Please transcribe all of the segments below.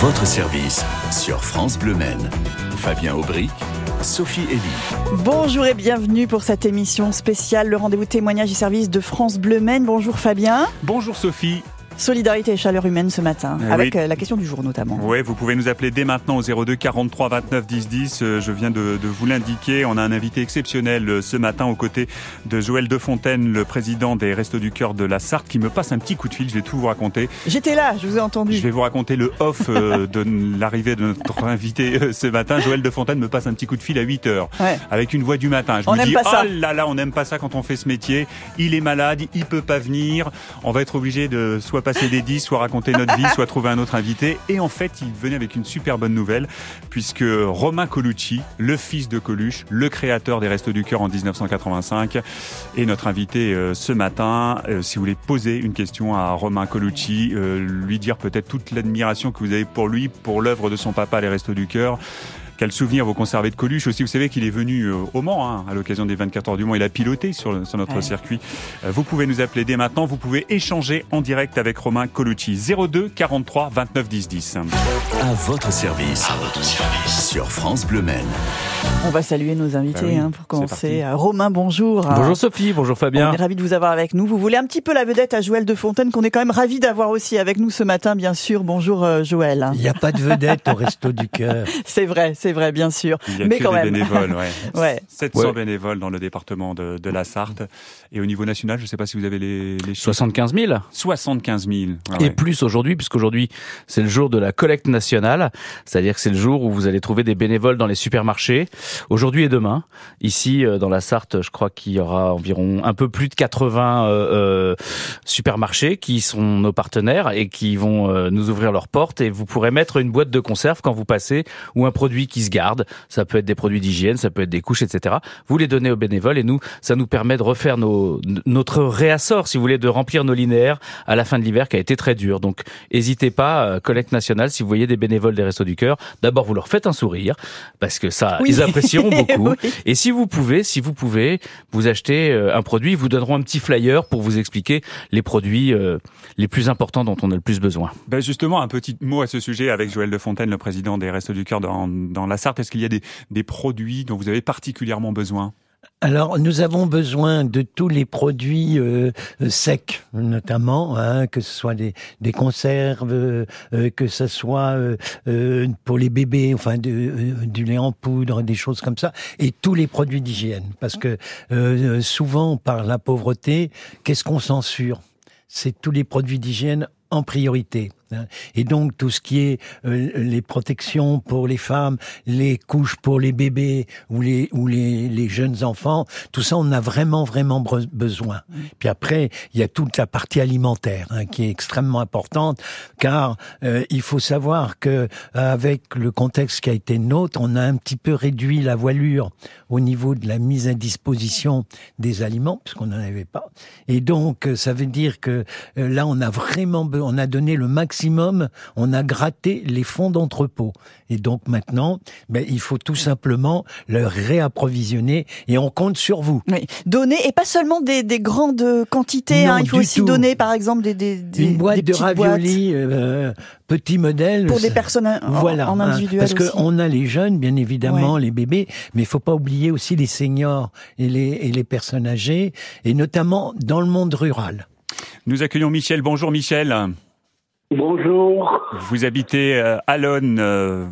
votre service sur France Bleu Maine. Fabien Aubric, Sophie Elie. Bonjour et bienvenue pour cette émission spéciale, le rendez-vous témoignage et service de France Bleu Maine. Bonjour Fabien. Bonjour Sophie. Solidarité et chaleur humaine ce matin, Ah avec oui. euh, la question du jour notamment. Oui, vous pouvez nous appeler dès maintenant au 02 43 29 10 10. Euh, Je viens de, de vous l'indiquer. On a un invité exceptionnel euh, ce matin aux côtés de Joël Defontaine, le président des Restos du Cœur de la Sarthe, qui me passe un petit coup de fil. Je vais tout vous raconter. J'étais là, je vous ai entendu. Je vais vous raconter le off euh, de l'arrivée de notre invité ce matin. Joël Defontaine me passe un petit coup de fil à 8 heures. Ouais. Avec une voix du matin. Je On n'aime dis, pas ça. oh là là, on n'aime pas ça quand on fait ce métier. Il est malade, il peut pas venir. On va être obligé de soit passer des 10, soit raconter notre vie, soit trouver un autre invité. Et en fait, il venait avec une super bonne nouvelle, puisque Romain Colucci, le fils de Coluche, le créateur des Restos du Cœur en 1985, est notre invité euh, ce matin. Euh, si vous voulez poser une question à Romain Colucci, euh, lui dire peut-être toute l'admiration que vous avez pour lui, pour l'œuvre de son papa, les Restos du Cœur. Quel souvenir vous conservez de Coluche aussi Vous savez qu'il est venu euh, au Mans hein, à l'occasion des 24 heures du Mans. Il a piloté sur, le- sur notre Ouais. circuit. Euh, Vous pouvez nous appeler dès maintenant. Vous pouvez échanger en direct avec Romain Colucci. 02 43 29 10 10. À votre service. Sur France Bleu Maine. On va saluer nos invités Bah oui, hein, pour commencer. Euh, Romain, bonjour. Bonjour Sophie, bonjour On Fabien. est ravis de vous avoir avec nous. Vous voulez un petit peu la vedette à Joël de Fontaine, qu'on est quand même ravis d'avoir aussi avec nous ce matin, bien sûr. Bonjour Joël. Il n'y a pas de vedette au resto du cœur. C'est vrai, c'est vrai, bien sûr. Il y a Mais que quand des même. bénévoles. Ouais. Ouais. 700 Ouais. bénévoles dans le département de, de la Sarthe. Et au niveau national, je ne sais pas si vous avez les, les chiffres. 75 000 75 000. Ouais, et plus aujourd'hui, puisqu'aujourd'hui c'est le jour de la collecte nationale, c'est-à-dire que c'est le jour où vous allez trouver des bénévoles dans les supermarchés. Aujourd'hui et demain, ici euh, dans la Sarthe, je crois qu'il y aura environ un peu plus de 80 euh, euh, supermarchés qui sont nos partenaires et qui vont euh, nous ouvrir leurs portes et vous pourrez mettre une boîte de conserve quand vous passez ou un produit qui se garde. Ça peut être des produits d'hygiène, ça peut être des couches, etc. Vous les donnez aux bénévoles et nous, ça nous permet de refaire nos, notre réassort, si vous voulez, de remplir nos linéaires à la fin de l'hiver qui a été très dur. Donc, n'hésitez pas, euh, collecte nationale, si vous voyez des bénévoles des Restos du Cœur, d'abord vous leur faites un sourire parce que ça, Oui. ils apprécieront beaucoup. Oui. Et si vous pouvez, si vous pouvez, vous achetez euh, un produit, ils vous donneront un petit flyer pour vous expliquer les produits euh, les plus importants dont on a le plus besoin. Ben justement, un petit mot à ce sujet avec Joël Defontaine, le président des Restos du Cœur dans, dans la Sarthe. Est-ce qu'il y a des, des produits dont vous avez particulièrement besoin? Alors, nous avons besoin de tous les produits euh, euh, secs, notamment, hein, que ce soit des, des conserves, euh, que ce soit pour les bébés, enfin du lait en poudre, des choses comme ça, et tous les produits d'hygiène. Parce que souvent, par la pauvreté, qu'est-ce qu'on censure? C'est tous les produits d'hygiène en priorité. Hein. Et donc tout ce qui est euh, les protections pour les femmes, les couches pour les bébés ou les ou les, les jeunes enfants, tout ça on a vraiment vraiment besoin. Puis après il y a toute la partie alimentaire hein, qui est extrêmement importante car euh, il faut savoir que avec le contexte qui a été nôtre, on a un petit peu réduit la voilure au niveau de la mise à disposition des aliments parce qu'on n'en avait pas. Et donc euh, ça veut dire que euh, là on a vraiment on a donné le maximum, on a gratté les fonds d'entrepôt. Et donc maintenant, ben, il faut tout simplement le réapprovisionner et on compte sur vous. Oui. Donner, et pas seulement des, des grandes quantités, Non, hein, il faut aussi tout. donner par exemple des, des, des Une boîte des de raviolis, euh, petit modèle. pour des personnes en, Voilà, en hein, individuel parce qu'on a les jeunes, bien évidemment, les bébés, mais il faut pas oublier aussi les seniors et les, et les personnes âgées, et notamment dans le monde rural. Nous accueillons Michel. Bonjour Michel. Bonjour. Vous habitez euh, à Lonne. euh,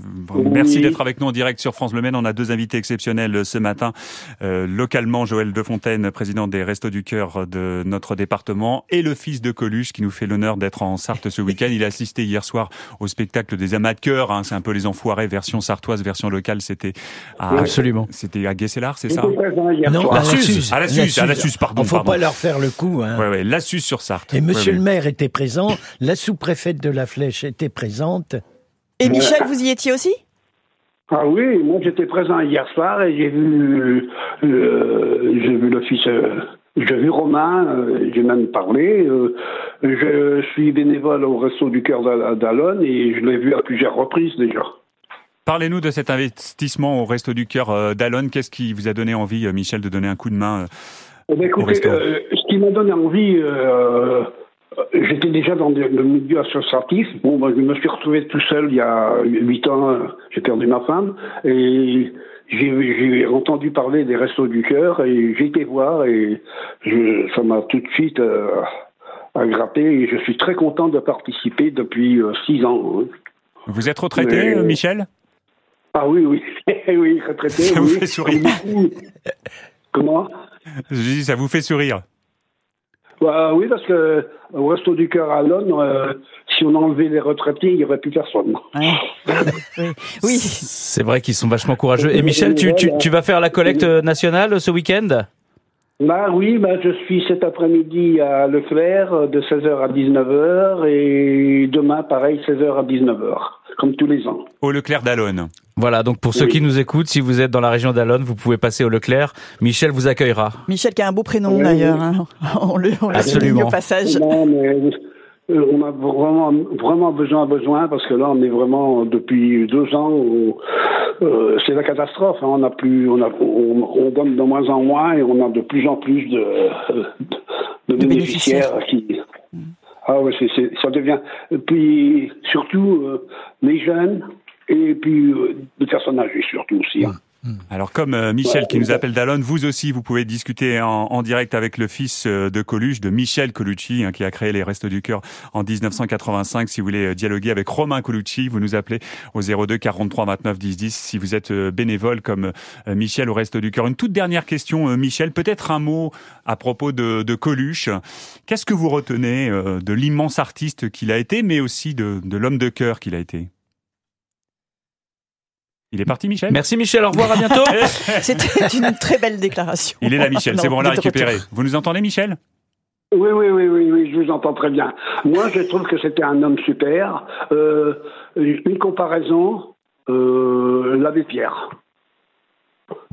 Merci d'être avec nous en direct sur France Bleu Maine. On a deux invités exceptionnels euh, ce matin. Euh, localement, Joël Defontaine, président des Restos du Cœur de notre département, et le fils de Coluche qui nous fait l'honneur d'être en Sarthe ce week-end. Il a assisté hier soir au spectacle des amateurs. Hein, c'est un peu les enfoirés, version sartoise, version locale. C'était à, Absolument. C'était à Guesselard, c'est ça Non, à la Suze. À la Suze, à la Suze, pardon, Il faut pardon. pas leur faire le coup. Hein. Ouais, ouais, la Suze sur Sarthe. Et Monsieur Ouais, le ouais. maire était présent, la sous-préfète de la Flèche était présente. Et Michel, vous y étiez aussi? Ah oui, moi j'étais présent hier soir et j'ai vu, euh, j'ai vu le fils, euh, j'ai vu Romain, euh, j'ai même parlé. je suis bénévole au Resto du Cœur d'Al- d'Alonne et je l'ai vu à plusieurs reprises déjà. Parlez-nous de cet investissement au Resto du Cœur d'Alonne. Qu'est-ce qui vous a donné envie, Michel, de donner un coup de main Eh ben, Au resto? euh, ce qui m'a donné envie, euh, J'étais déjà dans le milieu associatif. Bon, ben, je me suis retrouvé tout seul il y a huit ans. J'ai perdu ma femme et j'ai entendu parler des Restos du Cœur et j'ai été voir et je, ça m'a tout de suite euh, aggrappé et je suis très content de participer depuis euh, six ans. hein. Vous êtes retraité, Mais- euh, Michel? Ah oui, oui, oui, retraité. Ça vous fait sourire. Comment? Je dis, ça vous fait sourire. Bah, Oui, parce que au Resto du Cœur à Londres, euh, si on enlevait les retraités, il n'y aurait plus personne. Ouais. oui. oui. C'est vrai qu'ils sont vachement courageux. Et Michel, tu, tu, tu vas faire la collecte nationale ce week-end? Bah oui, bah, je suis cet après-midi à Leclerc euh, de 16h à 19h et demain, pareil, 16h à 19h, comme tous les ans. Au Leclerc d'Alonne. Voilà, donc pour ceux Oui. qui nous écoutent, si vous êtes dans la région d'Alonne, vous pouvez passer au Leclerc. Michel vous accueillera. Michel qui a un beau prénom Oui, d'ailleurs. hein. On le, on le Absolument. souligne au passage. Non, mais on a vraiment, vraiment besoin, besoin, parce que là, on est vraiment, depuis deux ans, euh, c'est la catastrophe. hein. On, a plus, on, a, on, on donne de moins en moins et on a de plus en plus de, de, De bénéficiaires qui. Ah c'est, c'est- ça devient. et Puis surtout euh, les jeunes et puis euh, les personnes âgées surtout aussi. hein. Alors comme euh, Michel qui nous appelle d'Alonne, vous aussi vous pouvez discuter en, direct avec le fils euh, de Coluche, de Michel Colucci, hein, qui a créé les Restos du Cœur en 1985. Si vous voulez euh, dialoguer avec Romain Colucci, vous nous appelez au 02 43 29 10 10 si vous êtes bénévole comme Michel au Resto du Cœur. Une toute dernière question, Michel, peut-être un mot à propos de, Coluche. Qu'est-ce que vous retenez de l'immense artiste qu'il a été, mais aussi de l'homme de cœur qu'il a été? Il est parti, Michel? Merci Michel, au revoir, à bientôt. C'était une très belle déclaration. Il est là, Michel. C'est bon, on l'a retour. récupéré. Vous nous entendez, Michel? Oui, oui, oui, oui, oui, je vous entends très bien. Moi, je trouve que c'était un homme super. Euh, une comparaison, euh, l'abbé Pierre.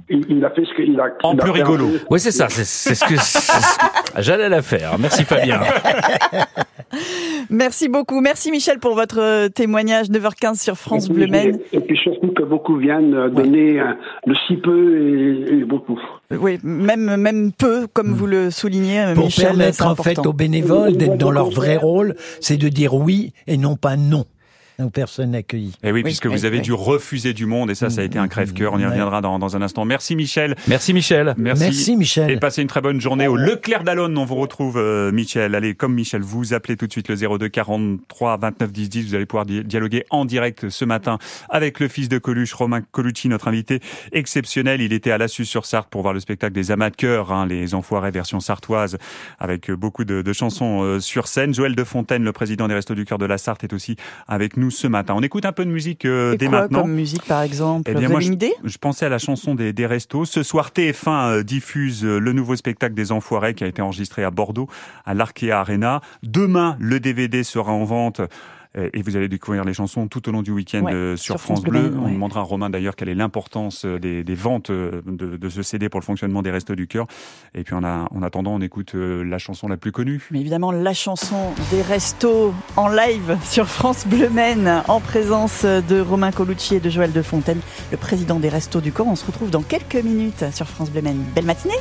Il, il a fait ce qu'il a. En il plus rigolo. Oui, c'est ça, c'est ce que j'allais la faire. Merci Fabien. Merci beaucoup. Merci Michel pour votre euh, témoignage. 9h15 sur France Bleu Maine. Et puis surtout que beaucoup viennent euh, donner euh, de si peu et, et beaucoup. Oui, même, même peu, comme vous le soulignez, Pour Michel. permettre en fait aux bénévoles d'être dans leur vrai rôle, c'est de dire oui et non pas non aux personnes accueillies. Eh oui, Oui, puisque oui, vous avez oui. dû refuser du monde et ça, ça a été un crève-cœur. On y Ouais. reviendra dans, dans un instant. Merci, Michel. Merci Michel. Merci. Merci, Michel. Et passez une très bonne journée au Leclerc d'Alonne. On vous retrouve, euh, Michel. Allez, comme Michel, vous appelez tout de suite le 02 43 29 10 10. Vous allez pouvoir di- dialoguer en direct ce matin avec le fils de Coluche, Romain Colucci, notre invité exceptionnel. Il était à Lassus sur Sarthe pour voir le spectacle des amas de cœur, hein, les Enfoirés version sartoise, avec euh, beaucoup de, de chansons euh, sur scène. Joël de Fontaine, le président des Restos du Cœur de la Sarthe, est aussi avec nous ce matin. On écoute un peu de musique euh, Et dès quoi maintenant. comme musique, par exemple Eh bien, Vous moi, avez une idée Je pensais à la chanson des, des restos. Ce soir, TF1 euh, diffuse euh, le nouveau spectacle des Enfoirés qui a été enregistré à Bordeaux, à l'Arkea Arena. Demain, le DVD sera en vente. Euh, Et vous allez découvrir les chansons tout au long du week-end Ouais, euh, sur, sur France, France Bleu On ouais. demandera à Romain d'ailleurs quelle est l'importance euh, des, des ventes de, de ce CD pour le fonctionnement des Restos du Cœur. Et puis en, a- en attendant, on écoute la chanson la plus connue. Mais évidemment, la chanson des restos en live sur France Bleu Maine, en présence de Romain Colucci et de Joël de Fontaine, le président des restos du corps. On se retrouve dans quelques minutes sur France Bleu Maine. Belle matinée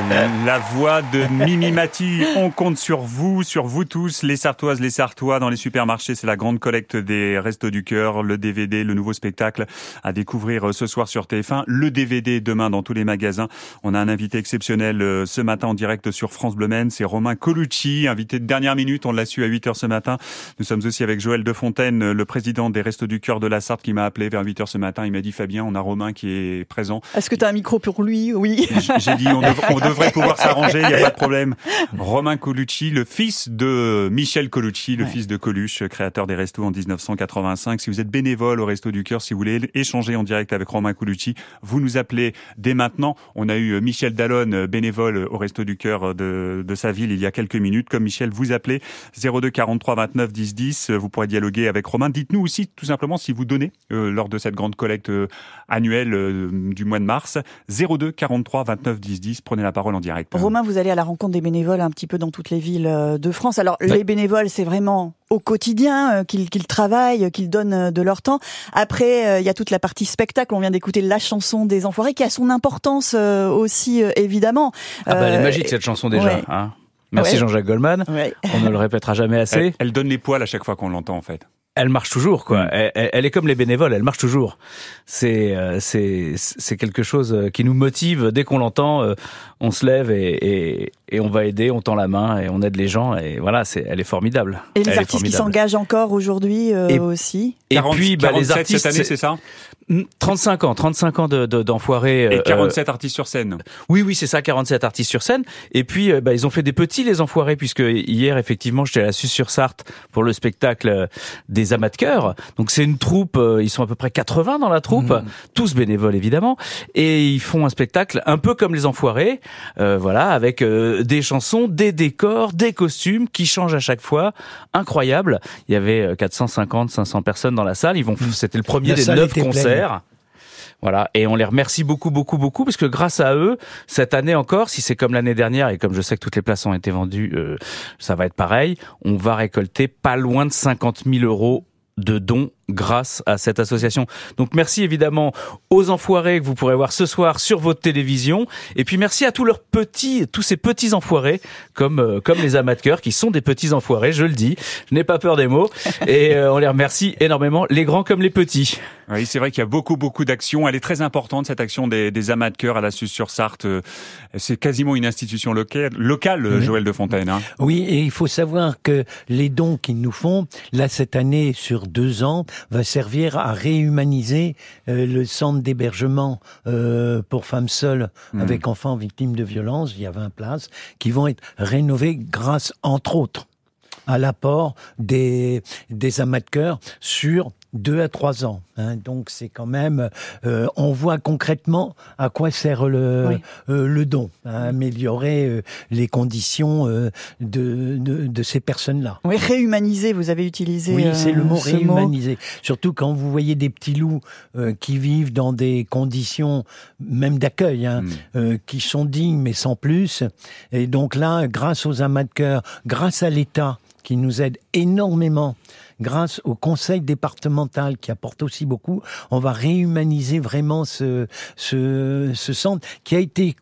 La voix de Mimi Mati, on compte sur vous, sur vous tous, les Sartoises, les Sartois, dans les supermarchés. C'est la grande collecte des Restos du Cœur, le DVD, le nouveau spectacle à découvrir ce soir sur TF1, le DVD demain dans tous les magasins. On a un invité exceptionnel euh, ce matin en direct sur France Bleu c'est Romain Colucci, invité de dernière minute, on l'a su à 8 heures ce matin. Nous sommes aussi avec Joël Defontaine, le président des Restos du Cœur de la Sarthe qui m'a appelé vers 8 heures ce matin. Il m'a dit Fabien, on a Romain qui est présent. Est-ce que tu as un micro pour lui? Oui. J'ai dit on, dev- on devrait pouvoir s'arranger, il n'y a pas de problème. Romain Colucci, le fils de Michel Colucci, le Ouais. fils de Coluche, créateur des restos en 1985. Si vous êtes bénévole au Resto du Cœur, si vous voulez échanger en direct avec Romain Colucci, vous nous appelez dès maintenant. On a eu euh, Michel Dallon, euh, bénévole au Resto du Cœur de, de sa ville il y a quelques minutes. Comme Michel, vous appelez 02 43 29 10 10. Vous pourrez dialoguer avec Romain. Dites-nous aussi tout simplement si vous donnez euh, lors de cette grande collecte euh, annuelle euh, du mois de mars. 02 43 29 10 10. Prenez la parole en direct. Romain, vous allez à la rencontre des bénévoles un petit peu dans toutes les villes euh, de France. Alors, les bénévoles, c'est vraiment au quotidien euh, qu'ils qu'ils travaillent, euh, qu'ils donnent de leur temps. Après, il y a toute la partie spectacle. On vient d'écouter la chanson des Enfoirés, qui a son importance aussi, évidemment. Ah bah, elle est magique cette chanson déjà. ouais. hein. Merci Ouais. Jean-Jacques Goldman. ouais. On ne le répétera jamais assez. Elle, elle donne les poils à chaque fois qu'on l'entend en fait. Elle marche toujours quoi. Mm. Elle, est comme les bénévoles, elle marche toujours. C'est euh, c'est c'est quelque chose euh, qui nous motive dès qu'on l'entend. euh, On se lève et, et et on va aider, on tend la main et on aide les gens et voilà, c'est elle est formidable. Et les Elle artistes qui s'engagent encore aujourd'hui euh, Et- aussi. Et 40 puis bah, les 47 artistes cette année, c'est ça Mm, 35 ans, 35 ans de de- d'enfoirés. Et euh, 47 artistes sur scène. Oui, oui, c'est ça, 47 artistes sur scène. Et puis, euh, bah, ils ont fait des petits, les enfoirés, puisque hier, effectivement, j'étais à la Suisse sur Sarthe pour le spectacle euh, des amas de cœur. Donc, c'est une troupe, euh, ils sont à peu près 80 dans la troupe, tous bénévoles, évidemment. Et ils font un spectacle un peu comme les enfoirés, euh, voilà, avec euh, des chansons, des décors, des costumes qui changent à chaque fois. Incroyable. Il y avait euh, 450, 500 personnes dans la salle. Ils vont, c'était le premier La des neuf pleine. concerts. Voilà, et on les remercie beaucoup, beaucoup, beaucoup, parce que grâce à eux, cette année encore, si c'est comme l'année dernière, et comme je sais que toutes les places ont été vendues, euh, ça va être pareil, on va récolter pas loin de 50 000 euros de dons grâce à cette association. Donc merci évidemment aux enfoirés que vous pourrez voir ce soir sur votre télévision et puis merci à tous leurs petits tous ces petits enfoirés comme euh, comme les amateurs qui sont des petits enfoirés, je le dis. Je n'ai pas peur des mots et euh, on les remercie énormément les grands comme les petits. Oui, c'est vrai qu'il y a beaucoup, beaucoup d'actions. Elle est très importante, cette action des, des amas de cœur à la Suisse-sur-Sarthe. Euh, C'est quasiment une institution locale, locale Oui. Joël de Fontaine. Hein. Oui, et il faut savoir que les dons qu'ils nous font, là cette année sur deux ans, va servir à réhumaniser euh, le centre d'hébergement euh, pour femmes seules Mhm. avec enfants victimes de violences. Il y a 20 places qui vont être rénovées grâce, entre autres, à l'apport des, des amas de cœur sur deux à trois ans. hein. Donc c'est quand même, euh, on voit concrètement à quoi sert le, Oui. euh, le don, à améliorer euh, les conditions euh, de, de, de ces personnes-là. Oui, réhumaniser, vous avez utilisé Oui, euh, c'est le mot ce réhumaniser. Surtout quand vous voyez des petits loups euh, qui vivent dans des conditions même d'accueil, hein, Mm. euh, qui sont dignes mais sans plus. Et donc là, grâce aux amas de cœur, grâce à l'État qui nous aide énormément, grâce au conseil départemental qui apporte aussi beaucoup, on va réhumaniser vraiment ce, ce, ce centre qui a été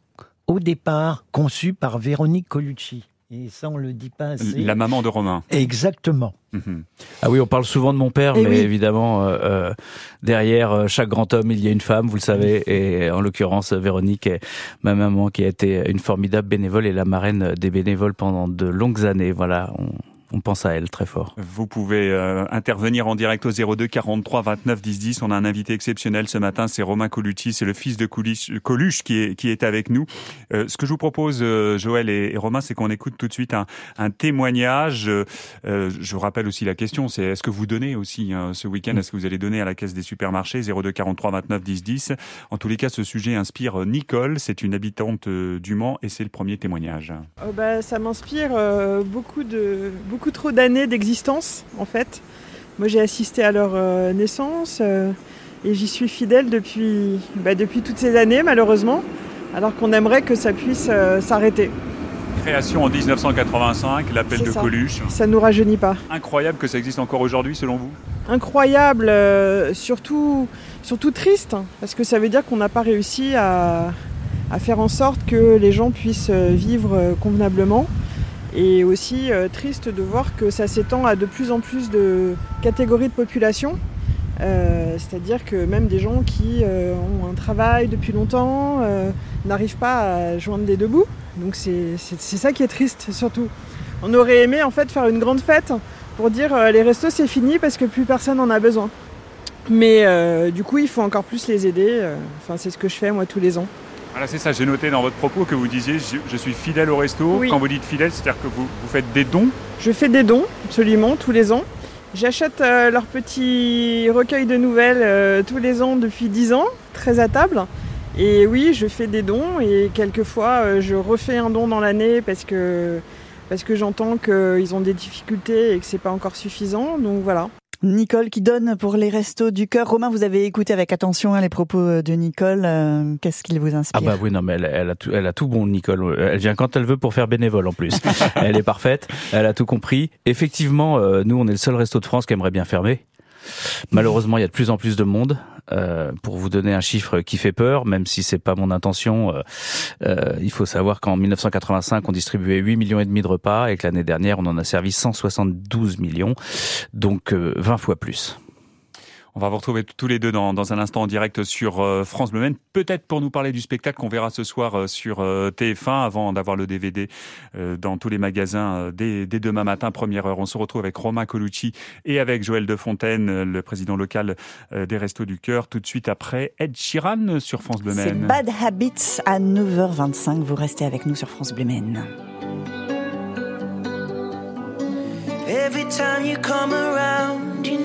au départ conçu par Véronique Colucci. Et ça, on le dit pas assez. La maman de Romain. Exactement. Mhm. Ah oui, on parle souvent de mon père, Eh mais oui. évidemment, euh, euh, derrière euh, chaque grand homme, il y a une femme, vous le savez, et en l'occurrence, Véronique, est ma maman, qui a été une formidable bénévole et la marraine des bénévoles pendant de longues années. Voilà, on, on pense à elle très fort. Vous pouvez euh, intervenir en direct au 02 43 29 10 10. On a un invité exceptionnel ce matin, c'est Romain Colucci, c'est le fils de Coluche, Coluche qui, est, qui est avec nous. Euh, ce que je vous propose, euh, Joël et, et Romain, c'est qu'on écoute tout de suite un, un témoignage. Je vous rappelle aussi la question, c'est est-ce que vous donnez aussi ce week-end, est-ce que vous allez donner à la caisse des supermarchés? 02 43 29 10 10 En tous les cas, ce sujet inspire Nicole, c'est une habitante du Mans et c'est le premier témoignage. Oh bah, ça m'inspire euh, beaucoup, de, beaucoup trop d'années d'existence, en fait. Moi, j'ai assisté à leur euh, naissance euh, et j'y suis fidèle depuis, bah, depuis toutes ces années, malheureusement, alors qu'on aimerait que ça puisse euh, s'arrêter. Création en 1985, l'appel de ça. Coluche. Ça nous rajeunit pas. Incroyable que ça existe encore aujourd'hui, selon vous? Incroyable, surtout, surtout triste, hein, parce que ça veut dire qu'on n'a pas réussi à, à faire en sorte que les gens puissent vivre convenablement. Et aussi triste de voir que ça s'étend à de plus en plus de catégories de population. C'est-à-dire que même des gens qui ont un travail depuis longtemps n'arrivent pas à joindre des deux bouts. Donc c'est ça qui est triste surtout. On aurait aimé en fait faire une grande fête pour dire euh, les restos c'est fini parce que plus personne en a besoin. Mais euh, du coup il faut encore plus les aider. Euh, enfin c'est ce que je fais moi tous les ans. Voilà, c'est ça, j'ai noté dans votre propos que vous disiez je, suis fidèle au resto. Quand vous dites fidèle, c'est-à-dire que vous, vous, faites des dons Je fais des dons, absolument, tous les ans. J'achète leur petit recueil de nouvelles tous les ans depuis 10 ans, très à table. Et oui, je fais des dons et quelquefois je refais un don dans l'année parce que parce que j'entends qu'ils ont des difficultés et que c'est pas encore suffisant. Donc voilà. Nicole qui donne pour les restos du cœur. Romain, vous avez écouté avec attention hein, les propos de Nicole. Euh, qu'est-ce qu'il vous inspire? Ah bah oui, non, mais elle, a tout, elle a tout bon, Nicole. Elle vient quand elle veut pour faire bénévole en plus. elle est parfaite. Elle a tout compris. Effectivement, euh, nous, on est le seul resto de France qui aimerait bien fermer. Malheureusement, il y a de plus en plus de monde. Euh, pour vous donner un chiffre qui fait peur, même si c'est pas mon intention, euh, euh, il faut savoir qu'en 1985, on distribuait 8 millions et demi de repas et que l'année dernière, on en a servi 172 millions, donc 20 fois plus. On va vous retrouver tous les deux dans, dans un instant en direct sur euh, France Bleu Maine. Peut-être pour nous parler du spectacle qu'on verra ce soir euh, sur euh, TF1 avant d'avoir le DVD dans tous les magasins dès, dès, demain matin, première heure. On se retrouve avec Romain Colucci et avec Joël Defontaine, le président local des Restos du Cœur, tout de suite après Ed Sheeran sur France Bleu Maine. C'est Bad Habits à 9h25. Vous restez avec nous sur France Bleu Maine. Every time you come around,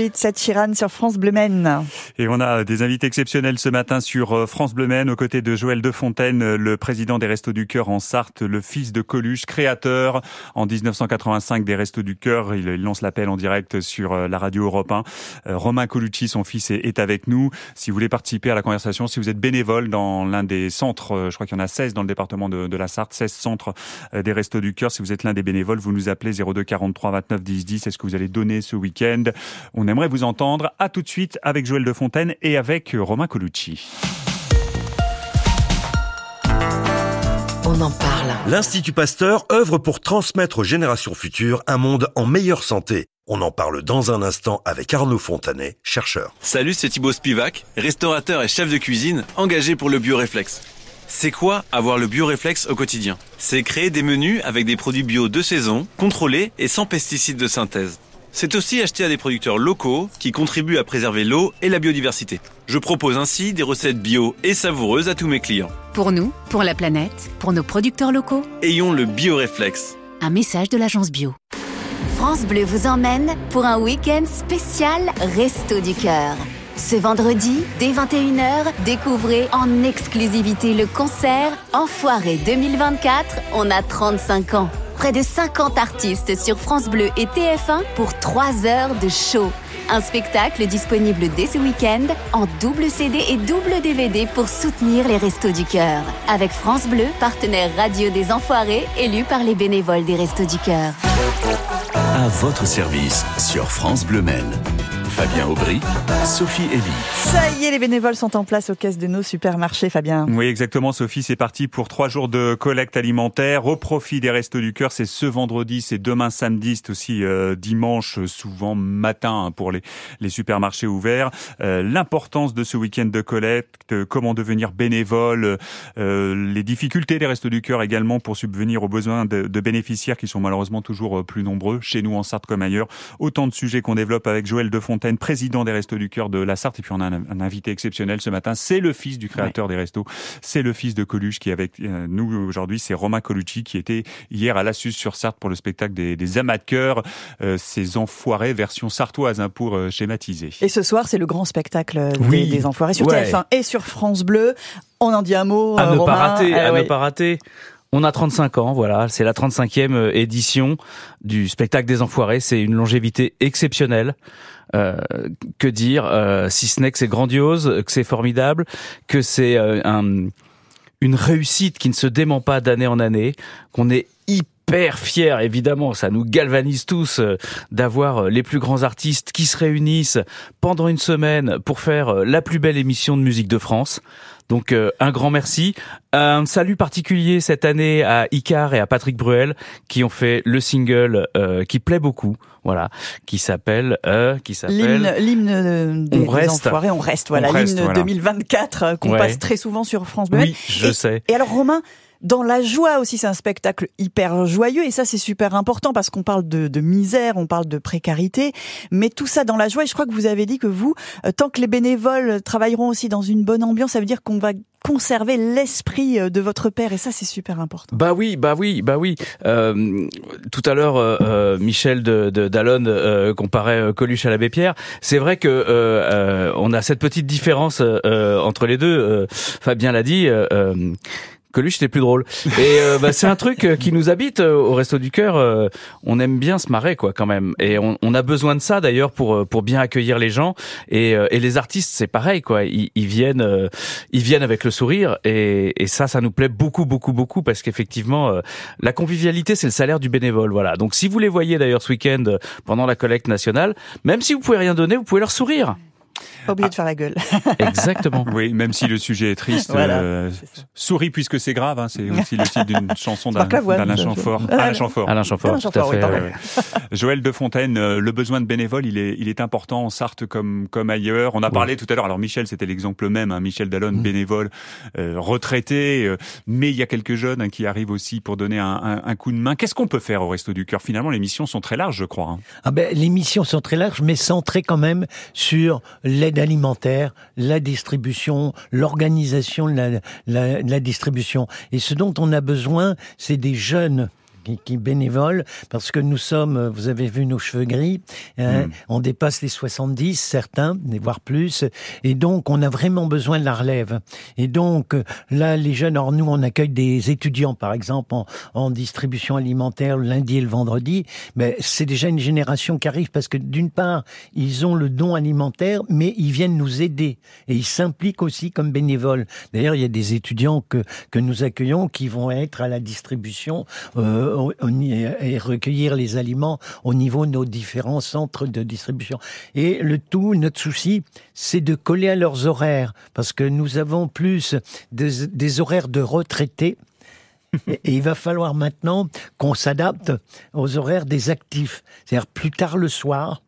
Ed Sheeran sur France Bleu Maine. Et on a des invités exceptionnels ce matin sur euh, France Bleu Maine, aux côtés de Joël Defontaine, euh, le président des Restos du Cœur en Sarthe, le fils de Coluche, créateur en 1985 des Restos du Cœur. Il lance l'appel en direct sur euh, la radio Europe 1. Romain Colucci, son fils, est avec nous. Si vous voulez participer à la conversation, si vous êtes bénévole dans l'un des centres, je crois qu'il y en a 16 dans le département de, la Sarthe, 16 centres des Restos du Cœur. Si vous êtes l'un des bénévoles, vous nous appelez 02 43 29 10 10. Est-ce que vous allez donner ce week-end? Aimerait vous entendre. À tout de suite avec Joël de Fontaine et avec Romain Colucci. On en parle. L'Institut Pasteur œuvre pour transmettre aux générations futures un monde en meilleure santé. On en parle dans un instant avec Arnaud Fontanet, chercheur. Salut, c'est Thibaut Spivak, restaurateur et chef de cuisine engagé pour le bioréflexe. C'est quoi avoir le bioréflexe au quotidien? C'est créer des menus avec des produits bio de saison, contrôlés et sans pesticides de synthèse. C'est aussi acheter à des producteurs locaux qui contribuent à préserver l'eau et la biodiversité. Je propose ainsi des recettes bio et savoureuses à tous mes clients. Pour nous, pour la planète, pour nos producteurs locaux. Ayons le bioréflexe. Un message de l'agence bio. France Bleu vous emmène pour un week-end spécial Resto du Cœur. Ce vendredi, dès 21h, découvrez en exclusivité le concert Enfoiré 2024, on a 35 ans près de 50 artistes sur France Bleu et TF1 pour 3 heures de show. Un spectacle disponible dès ce week-end en double CD et double DVD pour soutenir les Restos du Cœur. Avec France Bleu, partenaire radio des Enfoirés, élu par les bénévoles des Restos du Cœur. À votre service sur France Bleu Maine. Fabien Aubry, Sophie Elie. Ça y est, les bénévoles sont en place aux caisses de nos supermarchés, Fabien. Oui, exactement, Sophie. C'est parti pour trois jours de collecte alimentaire au profit des Restos du Cœur. C'est ce vendredi, c'est demain samedi, c'est aussi euh, dimanche, souvent matin hein, pour les, les supermarchés ouverts. Euh, l'importance de ce week-end de collecte, comment devenir bénévole, euh, les difficultés des Restos du Cœur également pour subvenir aux besoins de, de bénéficiaires qui sont malheureusement toujours plus nombreux, chez nous en Sarthe comme ailleurs. Autant de sujets qu'on développe avec Joël Defontaine président des Restos du Cœur de la Sarthe. Et puis on a un, invité exceptionnel ce matin. C'est le fils du créateur des Restos. C'est le fils de Coluche qui est avec euh, nous aujourd'hui. C'est Romain Colucci qui était hier à l'Assus sur Sarthe pour le spectacle des, des amateurs, euh, ces enfoirés version sartoise hein, pour euh, schématiser. Et ce soir, c'est le grand spectacle des, enfoirés sur TF1 et sur France Bleu. On en dit un mot. À ne pas rater. à ne pas rater. On a 35 ans, voilà, c'est la 35e édition du spectacle des Enfoirés, c'est une longévité exceptionnelle. Euh, que dire euh, si ce n'est que c'est grandiose, que c'est formidable, que c'est euh, un, une réussite qui ne se dément pas d'année en année, qu'on est hyper fier, évidemment, ça nous galvanise tous d'avoir les plus grands artistes qui se réunissent pendant une semaine pour faire la plus belle émission de musique de France. Donc euh, un grand merci. Un salut particulier cette année à Icar et à Patrick Bruel qui ont fait le single euh, qui plaît beaucoup, voilà, qui s'appelle euh, qui s'appelle l'hymne des, on reste. on reste, voilà, l'hymne 2024 qu'on passe très souvent sur France Bleu. Oui, je sais. Et alors Romain, dans la joie aussi, c'est un spectacle hyper joyeux et ça c'est super important parce qu'on parle de, de, misère, on parle de précarité, mais tout ça dans la joie. Et je crois que vous avez dit que vous, euh, tant que les bénévoles travailleront aussi dans une bonne ambiance, ça veut dire qu'on va conserver l'esprit euh, de votre père et ça c'est super important. Bah oui, bah oui, bah oui. Euh, tout à l'heure, euh, Michel de, de Dallon euh, comparait Coluche à l'abbé Pierre. C'est vrai que on a cette petite différence entre les deux. Fabien l'a dit Coluche c'était plus drôle. Et euh, bah, c'est un truc euh, qui nous habite euh, au Resto du Cœur. on aime bien se marrer quoi quand même. Et on, on a besoin de ça d'ailleurs pour pour bien accueillir les gens. Et, et les artistes c'est pareil quoi. Ils, ils viennent ils viennent avec le sourire et, et ça ça nous plaît beaucoup beaucoup beaucoup parce qu'effectivement la convivialité c'est le salaire du bénévole. Voilà. Donc si vous les voyez d'ailleurs ce week-end pendant la collecte nationale, même si vous pouvez rien donner, vous pouvez leur sourire. Pas oublier de faire la gueule. Exactement. Oui, même si le sujet est triste, euh, souris puisque c'est grave. Hein, c'est aussi le titre d'une chanson d'Alain Chamfort. Alain Chamfort. Alain Chamfort. Tout à fait. Joël de Fontaine, euh, le besoin de bénévoles, il est, il est important en Sarthe comme comme ailleurs. On a parlé tout à l'heure. Alors Michel, c'était l'exemple même. Hein, Michel Dallon, mm. bénévole, euh, retraité, euh, mais il y a quelques jeunes hein, qui arrivent aussi pour donner un, un, un coup de main. Qu'est-ce qu'on peut faire au Resto du Cœur? Finalement, les missions sont très larges, je crois. Hein. Ah ben, les missions sont très larges, mais centrées quand même sur l'aide alimentaire, la distribution, l'organisation de la, la, la, distribution. Et ce dont on a besoin, c'est des jeunes qui, qui parce que nous sommes, vous avez vu nos cheveux gris, hein, Mm. on dépasse les 70, certains, voire plus, et donc on a vraiment besoin de la relève. Et donc euh, là, les jeunes, alors nous on accueille des étudiants par exemple en, en distribution alimentaire le lundi et le vendredi, mais c'est déjà une génération qui arrive parce que d'une part, ils ont le don alimentaire, mais ils viennent nous aider et ils s'impliquent aussi comme bénévoles. D'ailleurs, il y a des étudiants que, que nous accueillons qui vont être à la distribution euh, et recueillir les aliments au niveau de nos différents centres de distribution. Et le tout, notre souci, c'est de coller à leurs horaires parce que nous avons plus des, des horaires de retraités. Et et il va falloir maintenant qu'on s'adapte aux horaires des actifs. C'est-à-dire plus tard le soir,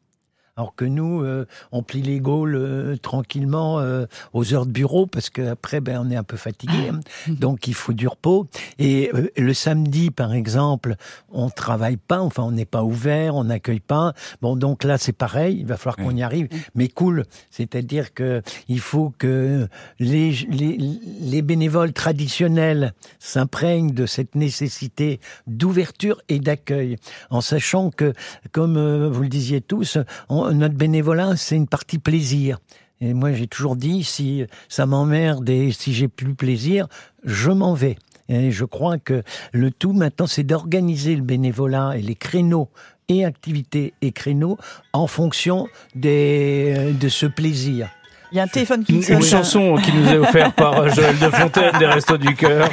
alors que nous, euh, on plie les gaules euh, tranquillement euh, aux heures de bureau parce qu'après, ben, on est un peu fatigué. hein. Donc, il faut du repos. Et euh, le samedi, par exemple, on travaille pas. Enfin, on n'est pas ouvert, on n'accueille pas. Bon, donc là, c'est pareil. Il va falloir qu'on y arrive. Mais cool. C'est-à-dire que il faut que les, les, les bénévoles traditionnels s'imprègnent de cette nécessité d'ouverture et d'accueil, en sachant que, comme euh, vous le disiez tous, on- notre bénévolat, c'est une partie plaisir. Et moi, j'ai toujours dit, si ça m'emmerde et si j'ai plus plaisir, je m'en vais. Et je crois que le tout maintenant, c'est d'organiser le bénévolat et les créneaux et activités et créneaux en fonction euh, de ce plaisir. Il y a un téléphone qui Une, sonne. une chanson qui nous est offerte par euh, Joël de Fontaine des Restos du Cœur.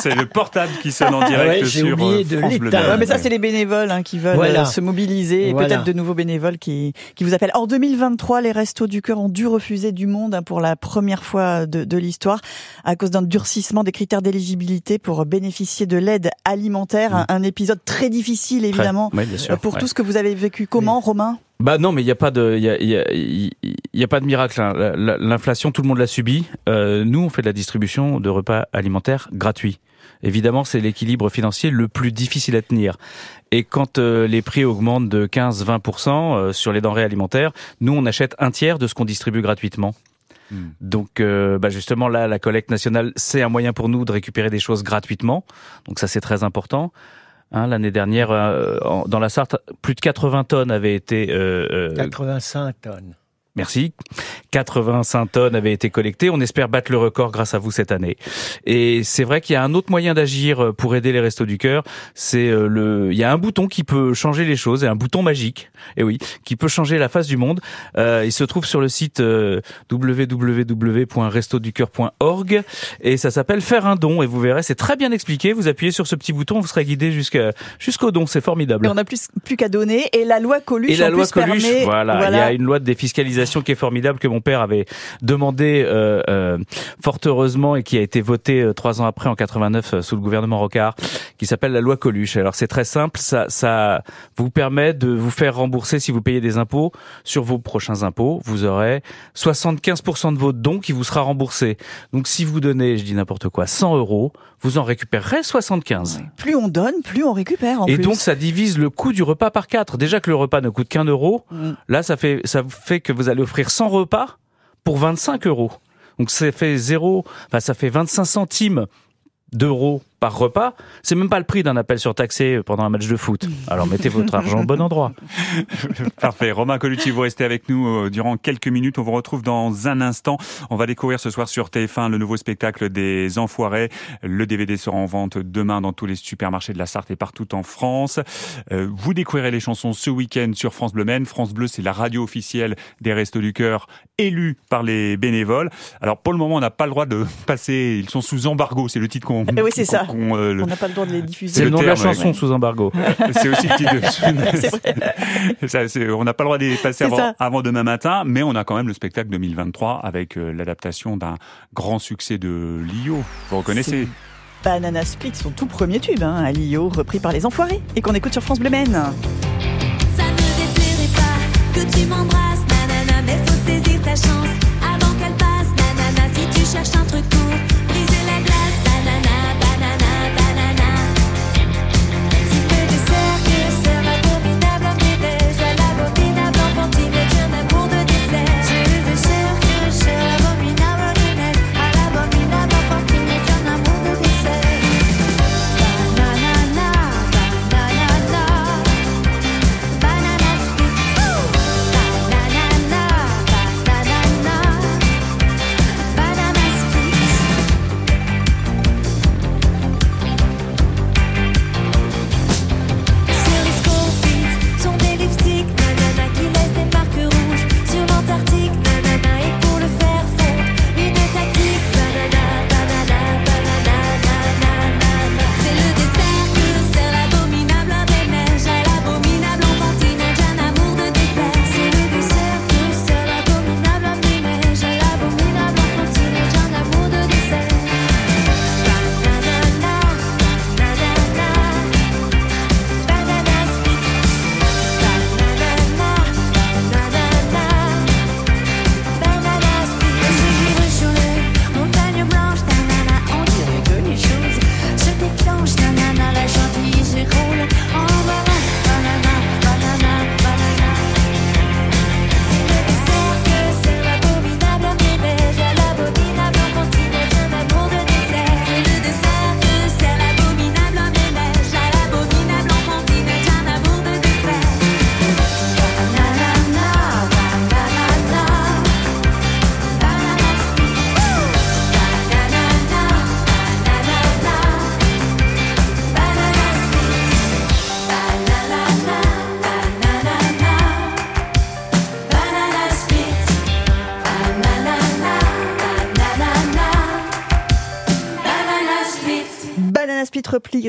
C'est le portable qui sonne en direct Ouais, j'ai sur oublié euh, de France Bleu. Ouais, mais ça, c'est les bénévoles hein, qui veulent Voilà. euh, se mobiliser et Voilà. peut-être de nouveaux bénévoles qui, qui vous appellent. En 2023, les Restos du Cœur ont dû refuser du monde hein, pour la première fois de, de l'histoire à cause d'un durcissement des critères d'éligibilité pour bénéficier de l'aide alimentaire. Un, un épisode très difficile, évidemment, Oui, bien sûr. pour ouais. tout ce que vous avez vécu. Comment, Romain? Bah non, mais il n'y a pas de, il y a, y a- y a pas de miracle. hein. La- la- L'inflation, tout le monde l'a subi. Euh, nous, on fait de la distribution de repas alimentaires gratuits. Évidemment, c'est l'équilibre financier le plus difficile à tenir. Et quand euh, les prix augmentent de 15-20% euh, sur les denrées alimentaires, nous, on achète un tiers de ce qu'on distribue gratuitement. Hmm. Donc, euh, bah justement, là, la collecte nationale, c'est un moyen pour nous de récupérer des choses gratuitement. Donc ça, c'est très important. Hein, L'année dernière, euh, dans la Sarthe, plus de 80 tonnes avaient été euh, euh, 85 tonnes. Merci. 85 tonnes avaient été collectées. On espère battre le record grâce à vous cette année. Et c'est vrai qu'il y a un autre moyen d'agir euh, pour aider les Restos du Cœur. C'est euh, le, il y a un bouton qui peut changer les choses, et un bouton magique. Et oui, qui peut changer la face du monde. Euh, il se trouve sur le site euh, www.restoducoeur.org et ça s'appelle faire un don. Et vous verrez, c'est très bien expliqué. Vous appuyez sur ce petit bouton, vous serez guidé jusqu'à jusqu'au don. C'est formidable. Et on n'a plus, plus qu'à donner. Et la loi Coluche, Et la loi plus, Coluche, permet- voilà, il y a une loi de défiscalisation qui est formidable que mon père avait demandé euh, euh, fort heureusement et qui a été votée euh, trois ans après en 89 euh, sous le gouvernement Rocard, qui s'appelle la loi Coluche. Alors c'est très simple, ça, ça vous permet de vous faire rembourser si vous payez des impôts sur vos prochains impôts. Vous aurez 75% de votre don qui vous sera remboursé. Donc si vous donnez, je dis n'importe quoi, 100 euros, vous en récupérerez 75. Plus on donne, plus on récupère. En Et plus. donc ça divise le coût du repas par quatre. Déjà que le repas ne coûte qu'un euro, Mm. là ça fait ça fait que vous allez offrir 100 repas pour 25 euros. Donc ça fait zéro, enfin ça fait 25 centimes d'euros par repas. C'est même pas le prix d'un appel surtaxé pendant un match de foot. Alors mettez votre argent au bon endroit. Parfait. Romain Colucci, vous restez avec nous euh, durant quelques minutes. On vous retrouve dans un instant. On va découvrir ce soir sur TF1 le nouveau spectacle des Enfoirés. Le DVD sera en vente demain dans tous les supermarchés de la Sarthe et partout en France. Euh, vous découvrirez les chansons ce week-end sur France Bleu Maine. France Bleu, c'est la radio officielle des Restos du Cœur, élue par les bénévoles. Alors pour le moment, on n'a pas le droit de passer. Ils sont sous embargo. C'est le titre qu'on. Eh oui, c'est ça. Qu'on, euh, le- On n'a pas le droit de les diffuser. C'est le le nom de la chanson ouais. sous embargo. C'est aussi le titre de. Ça, on n'a pas le droit de les passer avant, demain matin, mais on a quand même le spectacle 2023 avec euh, l'adaptation d'un grand succès de Lio. Vous reconnaissez? Banana Split, son tout premier tube, hein, à Lio, repris par les Enfoirés, et qu'on écoute sur France Bleu Maine. Ça ne déplairait pas que tu m'embrasses, nanana, mais faut saisir ta chance avant qu'elle passe, nanana. Si tu cherches un truc pour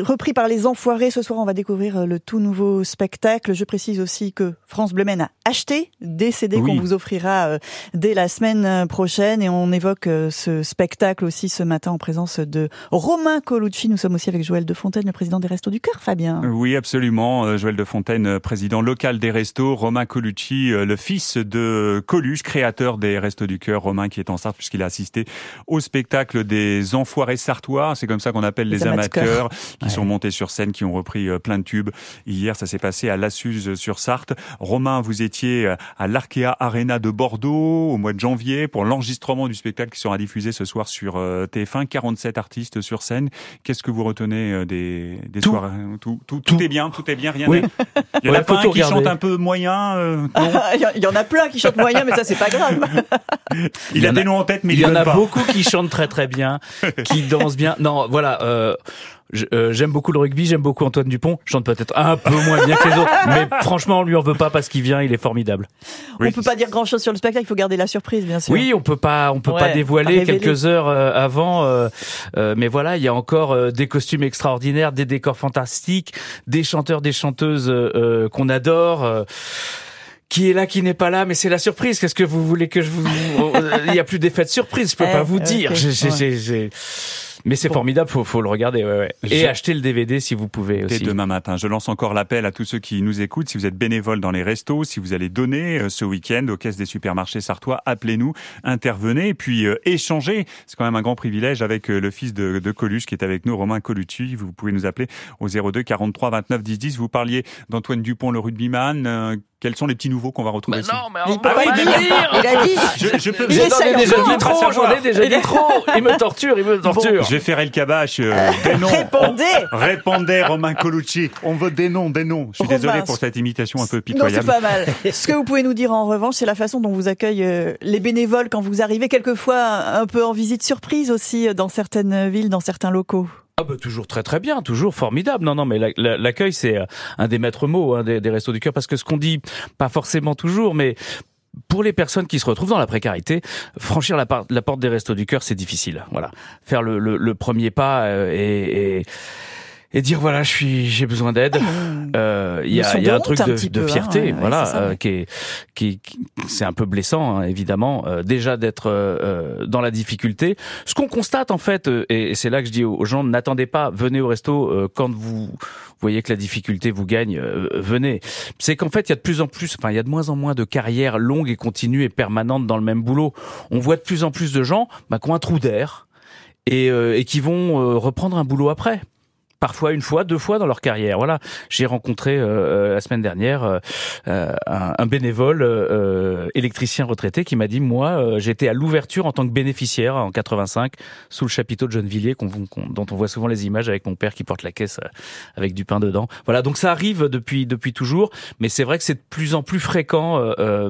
repris par les Enfoirés. Ce soir, on va découvrir euh, le tout nouveau spectacle. Je précise aussi que France Bleu a acheté des CD Oui. qu'on vous offrira euh, dès la semaine euh, prochaine. Et on évoque ce spectacle aussi ce matin en présence de Romain Colucci. Nous sommes aussi avec Joël de Fontaine, le président des Restos du Cœur, Fabien. Oui, absolument. Joël de Fontaine, président local des Restos. Romain Colucci, le fils de Coluche, créateur des Restos du Cœur. Romain qui est en Sarthe puisqu'il a assisté au spectacle des Enfoirés Sartois. C'est comme ça qu'on appelle les, Les amateurs. amateurs qui sont montés sur scène, qui ont repris euh, plein de tubes. Hier, ça s'est passé à Lassuze sur Sarthe. Romain, vous étiez euh, à l'Arkea Arena de Bordeaux au mois de janvier pour l'enregistrement du spectacle qui sera diffusé ce soir sur euh, TF1. 47 artistes sur scène. Qu'est-ce que vous retenez euh, des, des Tout. soirées tout, tout, tout est bien, tout est bien, rien Oui. Il y en Ouais, a tout qui regarder. chante un peu moyen. euh. Il y en- a plein qui chantent moyen, mais ça, c'est pas grave. Il, a des noms en tête, mais il, y en a pas. beaucoup qui chantent très très bien, qui dansent bien. Non, voilà. Euh, euh, j'aime beaucoup le rugby, j'aime beaucoup Antoine Dupont. Chante peut-être un peu moins bien que les autres, mais franchement, on lui en veut pas parce qu'il vient, il est formidable. Oui. On peut pas dire grand chose sur le spectacle, il faut garder la surprise, bien sûr. Oui, on peut pas, on peut Ouais, pas dévoiler quelques heures euh, avant, euh, euh, mais voilà, il y a encore euh, des costumes extraordinaires, des décors fantastiques, des chanteurs, des chanteuses euh, euh, qu'on adore. euh, qui est là, qui n'est pas là, mais c'est la surprise. Qu'est-ce que vous voulez que je vous... euh, Il y a plus d'effet de surprise, je peux Eh, pas vous dire. J'ai- j'ai- ouais. j'ai- j'ai- Mais c'est formidable, faut, faut le regarder. Ouais, ouais. Et Je- acheter le DVD si vous pouvez Dès aussi. demain matin. Je lance encore l'appel à tous ceux qui nous écoutent. Si vous êtes bénévole dans les restos, si vous allez donner euh, ce week-end aux caisses des supermarchés sartois, appelez-nous, intervenez et puis euh, échangez. C'est quand même un grand privilège avec euh, le fils de, de Coluche qui est avec nous, Romain Colucci. Vous pouvez nous appeler au 02 43 29 10 10. Vous parliez d'Antoine Dupont, le rugbyman. Euh, quels sont les petits nouveaux qu'on va retrouver ici mais Il peut pas le dire. Il a dit. je, je peux, J'en ai déjà dit trop, j'en ai déjà dit trop. Il me torture, il me torture. Je vais faire El Kabash. Euh, des noms. Répondez. Répondez, Romain Colucci. On veut des noms, des noms. Je suis Romain, désolé pour cette imitation un peu Non, c'est pitoyable. pas mal. Ce que vous pouvez nous dire en revanche, c'est la façon dont vous accueillent euh, les bénévoles quand vous arrivez, quelquefois un peu en visite surprise aussi euh, dans certaines villes, dans certains locaux. Ah bah toujours très très bien, toujours formidable. Non non mais la- la- l'accueil c'est euh, un des maîtres mots hein, des, restos du cœur parce que ce qu'on dit pas forcément toujours mais pour les personnes qui se retrouvent dans la précarité, franchir la, porte des restos du cœur c'est difficile. Voilà, faire le premier pas euh, et, et et dire voilà je suis j'ai besoin d'aide. Euh, Il y a, il y a un truc un de, peu, hein, fierté, voilà, euh, qui est qui, qui- c'est un peu blessant hein, évidemment euh, déjà d'être euh, euh, dans la difficulté. Ce qu'on constate en fait, et c'est là que je dis aux gens n'attendez pas, venez au resto euh, quand vous voyez que la difficulté vous gagne, euh, venez. C'est qu'en fait il y a de plus en plus, enfin il y a de moins en moins de carrières longues et continues et permanentes dans le même boulot. On voit de plus en plus de gens bah, qui ont un trou d'air et, euh, et qui vont euh, reprendre un boulot après parfois une fois, deux fois dans leur carrière. Voilà, j'ai rencontré euh, euh, la semaine dernière euh, euh, un, un bénévole euh, électricien retraité qui m'a dit moi euh, j'étais à l'ouverture en tant que bénéficiaire en 85 sous le chapiteau de Gennevilliers qu'on, qu'on- dont on voit souvent les images avec mon père qui porte la caisse euh, avec du pain dedans. Voilà, donc ça arrive depuis depuis toujours, mais c'est vrai que c'est de plus en plus fréquent euh, euh,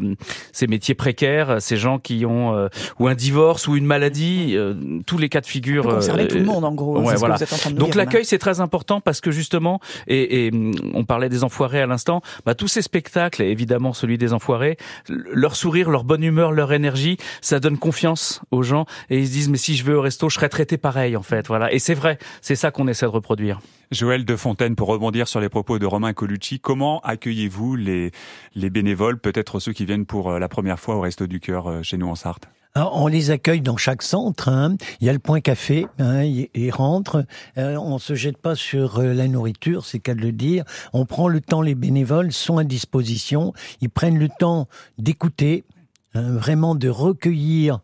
ces métiers précaires, ces gens qui ont euh, ou un divorce ou une maladie, euh, tous les cas de figure. Concerner euh, tout le monde en gros. ouais, c'est ce voilà. que vous êtes en train de nous Donc dire, l'accueil c'est très important parce que justement et, hum, on parlait des enfoirés à l'instant, bah, tous ces spectacles évidemment celui des enfoirés, leur sourire, leur bonne humeur, leur énergie, ça donne confiance aux gens et ils se disent mais si je vais au resto, je serai traité pareil en fait, voilà. Et c'est vrai, c'est ça qu'on essaie de reproduire. Joël de Fontaine, pour rebondir sur les propos de Romain Colucci, comment accueillez-vous les, les bénévoles, peut-être ceux qui viennent pour euh, la première fois au Resto du Cœur euh, chez nous en Sarthe? On les accueille dans chaque centre. hein. Il y a le point café. Hein, ils, rentrent. Euh, on se jette pas sur euh, la nourriture, c'est qu'à le dire. On prend le temps. Les bénévoles sont à disposition. Ils prennent le temps d'écouter. hein, vraiment de recueillir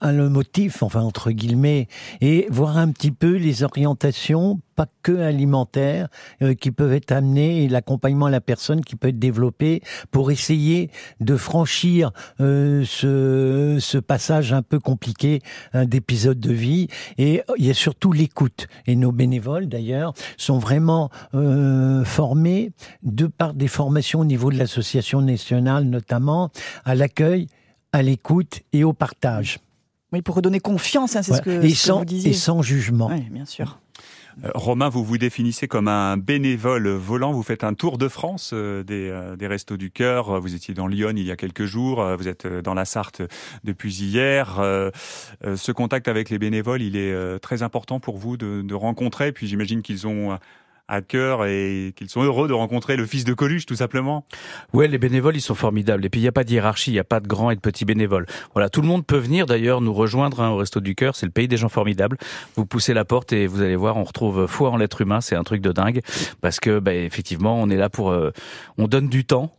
un, le motif, enfin entre guillemets, et voir un petit peu les orientations, pas que alimentaires, euh, qui peuvent être amenées et l'accompagnement à la personne qui peut être développé pour essayer de franchir euh, ce, ce passage un peu compliqué hein, d'épisode de vie. Et il y a surtout l'écoute. Et nos bénévoles, d'ailleurs, sont vraiment euh, formés de par des formations au niveau de l'association nationale, notamment à l'accueil, à l'écoute et au partage. Oui, pour redonner confiance, hein, c'est ce Voilà. que, et, ce que sans, vous disiez. et sans jugement. Oui, bien sûr. Euh, Romain, vous vous définissez comme un bénévole volant. Vous faites un tour de France euh, des, euh, des Restos du Cœur. Vous étiez dans Lyon il y a quelques jours. Vous êtes dans la Sarthe depuis hier. Ce contact avec les bénévoles, il est très important pour vous de, de rencontrer. Puis j'imagine qu'ils ont à cœur et qu'ils sont heureux de rencontrer le fils de Coluche, tout simplement. Ouais, les bénévoles, ils sont formidables. Et puis, il n'y a pas de hiérarchie, il n'y a pas de grands et de petits bénévoles. Voilà, tout le monde peut venir d'ailleurs nous rejoindre hein, au Resto du Cœur. C'est le pays des gens formidables. Vous poussez la porte et vous allez voir, on retrouve foi en l'être humain. C'est un truc de dingue. Parce que, bah, effectivement, on est là pour... euh, on donne du temps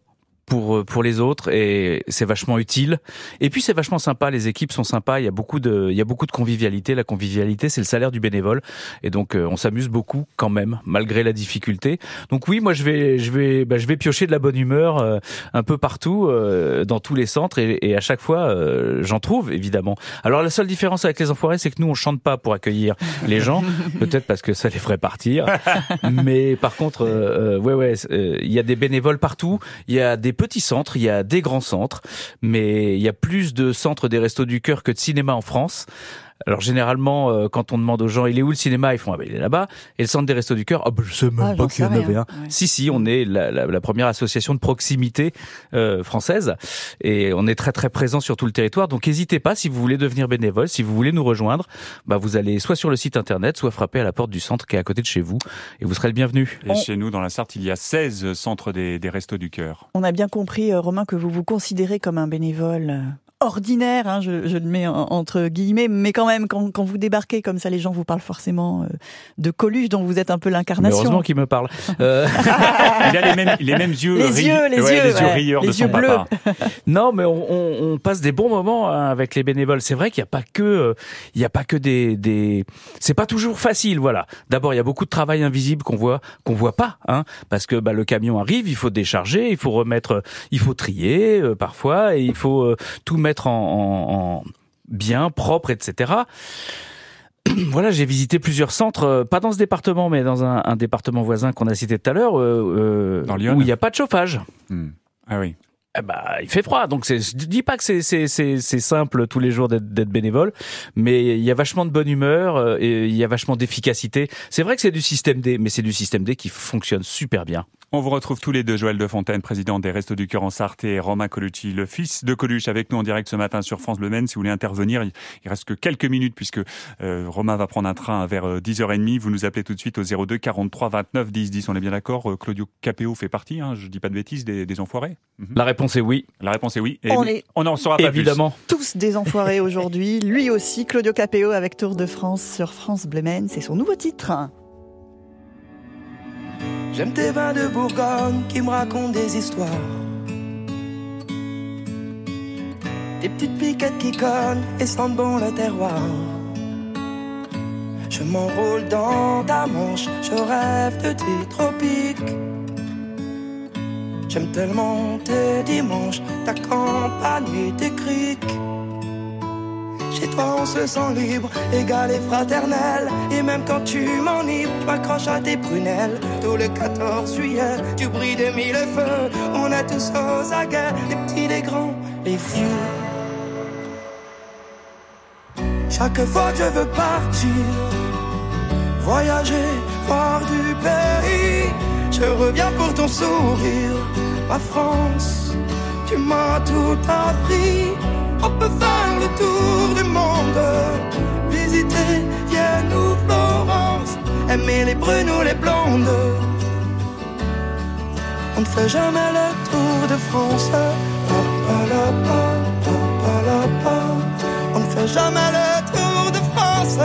pour euh, pour les autres et c'est vachement utile. Et puis c'est vachement sympa, les équipes sont sympas, il y a beaucoup de il y a beaucoup de convivialité, la convivialité c'est le salaire du bénévole et donc euh, on s'amuse beaucoup quand même malgré la difficulté. Donc oui, moi je vais je vais bah, je vais piocher de la bonne humeur euh, un peu partout euh, dans tous les centres et, et à chaque fois euh, j'en trouve évidemment. Alors la seule différence avec les enfoirés, c'est que nous on chante pas pour accueillir les gens, peut-être parce que ça les ferait partir. Mais par contre, ouais, ouais, il y a des bénévoles partout. Il y a des petits centres, il y a des grands centres, mais il y a plus de centres des restos du cœur que de cinéma en France. Alors généralement, euh, quand on demande aux gens, il est où le cinéma Ils font, ah ben, il est là-bas. Et le centre des restos du cœur, ah ben, je sais même Ah, pas qu'il y en avait un. Ouais. Si, si, on est la, la- la première association de proximité euh, française et on est très très présent sur tout le territoire. Donc n'hésitez pas si vous voulez devenir bénévole, si vous voulez nous rejoindre, bah vous allez soit sur le site internet, soit frapper à la porte du centre qui est à côté de chez vous et vous serez le bienvenu. Et chez nous, dans la Sarthe, il y a 16 centres des, des Restos du Cœur. On a bien compris, euh, Romain, que vous vous considérez comme un bénévole euh, ordinaire, hein, je, je le mets en- entre guillemets, mais quand même, quand, quand vous débarquez comme ça, les gens vous parlent forcément euh, de Coluche, dont vous êtes un peu l'incarnation. heureusement qu'il me parle. Euh, Il a les mêmes, les mêmes yeux, Les ri- yeux, les ouais, yeux, les yeux rieurs Les de son yeux bleus. papa. Non, mais on, on- on passe des bons moments hein, avec les bénévoles. C'est vrai qu'il n'y a pas que, euh, il n'y a pas que des, des. C'est pas toujours facile, voilà. D'abord, il y a beaucoup de travail invisible qu'on voit, qu'on voit pas, hein, parce que bah, le camion arrive, il faut décharger, il faut remettre, euh, il faut trier euh, parfois, et il faut euh, tout mettre en, en- en bien propre, etc. Voilà, j'ai visité plusieurs centres, euh, pas dans ce département, mais dans un, un département voisin qu'on a cité tout à l'heure, euh, euh, où il n'y a pas de chauffage. Hmm. Ah oui. Eh ben, il fait froid, donc je dis pas que c'est, simple tous les jours d'être, bénévole, mais il y a vachement de bonne humeur et il y a vachement d'efficacité. C'est vrai que c'est du système D, mais c'est du système D qui fonctionne super bien. On vous retrouve tous les deux, Joël de Fontaine, président des Restos du Cœur en Sarthe, et Romain Colucci, le fils de Coluche, avec nous en direct ce matin sur France Bleu Maine. Si vous voulez intervenir, il reste que quelques minutes puisque euh, Romain va prendre un train vers euh, 10h30. Vous nous appelez tout de suite au 02 43 29 10 10. On est bien d'accord. Euh, Claudio Capéo fait partie, hein, je dis pas de bêtises, des, des enfoirés? Mhm. La réponse est oui. La réponse est oui. Et On est- on n'en saura pas Évidemment. Tous des enfoirés aujourd'hui. Lui aussi, Claudio Capéo avec Tour de France sur France Bleu Maine. C'est son nouveau titre. J'aime tes vins de Bourgogne qui me racontent des histoires. Des petites piquettes qui cognent et sentent bon le terroir. Je m'enroule dans ta manche, je rêve de tes tropiques. J'aime tellement tes dimanches, ta campagne tes criques. Chez toi on se sent libre, égal et fraternel. Et même quand tu m'enivres, tu m'accroches à tes prunelles. Tout le 14 juillet, tu brilles de mille feux. On est tous aux aguets, les petits, les grands, les vieux Chaque fois que je veux partir Voyager, voir du pays. Je reviens pour ton sourire Ma France, tu m'as tout appris on peut faire le tour du monde, visiter Vienne ou Florence, aimer les brunes ou les blondes. On ne fait jamais le tour de France. On ne fait jamais le tour de France.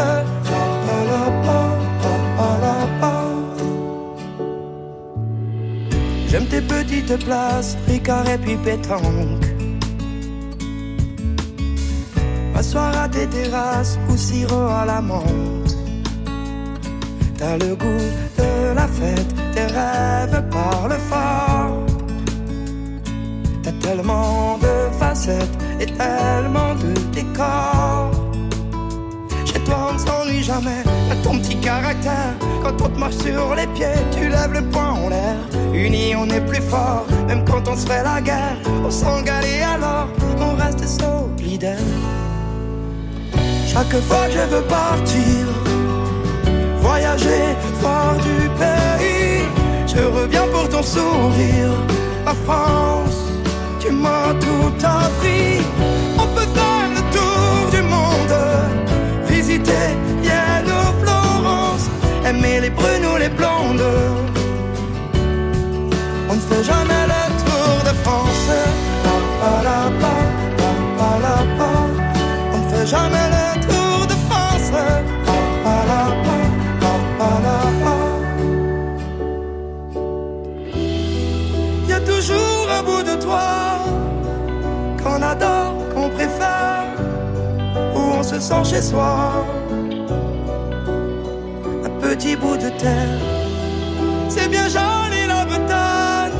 J'aime tes petites places, Ricard et puis pétanque. M'asseoir à tes terrasses ou sirop à la menthe. T'as le goût de la fête, tes rêves parlent fort. T'as tellement de facettes et tellement de décors. Chez toi on ne s'ennuie jamais, t'as ton petit caractère. Quand on te marche sur les pieds, tu lèves le poing en l'air. Unis on est plus fort, même quand on se fait la guerre. On et alors on reste solidaire. Chaque fois je veux partir, voyager, voir du pays. Je reviens pour ton sourire, la France, tu m'as tout appris. On peut faire le tour du monde, visiter Vienne ou Florence, aimer les brunes ou les blondes. On ne fait jamais sent chez soi. Un petit bout de terre, c'est bien joli la Bretagne,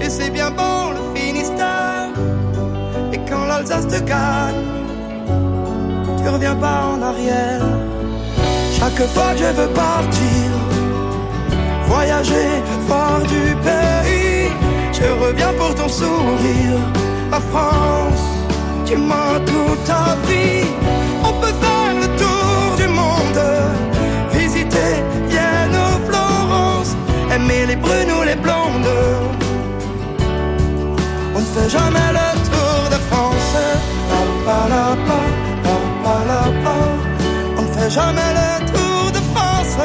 et c'est bien bon le Finistère. Et quand l'Alsace te gagne, tu reviens pas en arrière. Chaque fois que je veux partir, voyager, voir du pays. Je reviens pour ton sourire, la France, tu m'as tout appris. Les brunes ou les blondes. On ne fait jamais le tour de France. On ne fait jamais le tour de France.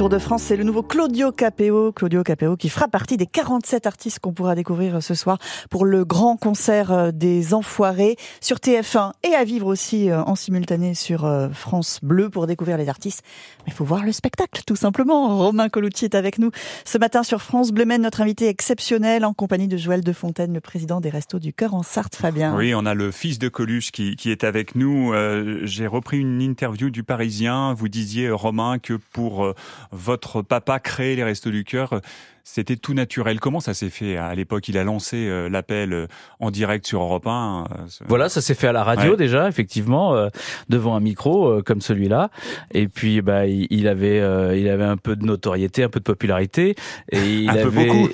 Tour de France, c'est le nouveau Claudio Capéo. Claudio Capéo qui fera partie des 47 artistes qu'on pourra découvrir ce soir pour le grand concert euh, des Enfoirés sur TF1 et à vivre aussi euh, en simultané sur euh, France Bleu pour découvrir les artistes. Mais il faut voir le spectacle, tout simplement. Romain Colucci est avec nous ce matin sur France Bleu Maine, notre invité exceptionnel en compagnie de Joël de Fontaine, le président des Restos du Cœur en Sarthe, Fabien. Oui, on a le fils de Coluche qui, qui est avec nous. Euh, J'ai repris une interview du Parisien. Vous disiez, Romain, que pour euh, votre papa créer les Restos du Cœur, euh, c'était tout naturel. Comment ça s'est fait à l'époque? Il a lancé euh, l'appel euh, en direct sur Europe 1. euh, Voilà, ça s'est fait à la radio Ouais. déjà, effectivement, euh, devant un micro euh, comme celui-là. Et puis, bah, il, il avait, euh, il avait un peu de notoriété, un peu de popularité. Et il Un peu beaucoup.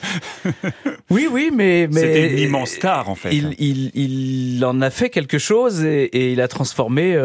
oui, oui, mais, mais C'était une immense star, en fait. Il, il, il en a fait quelque chose et, et il a transformé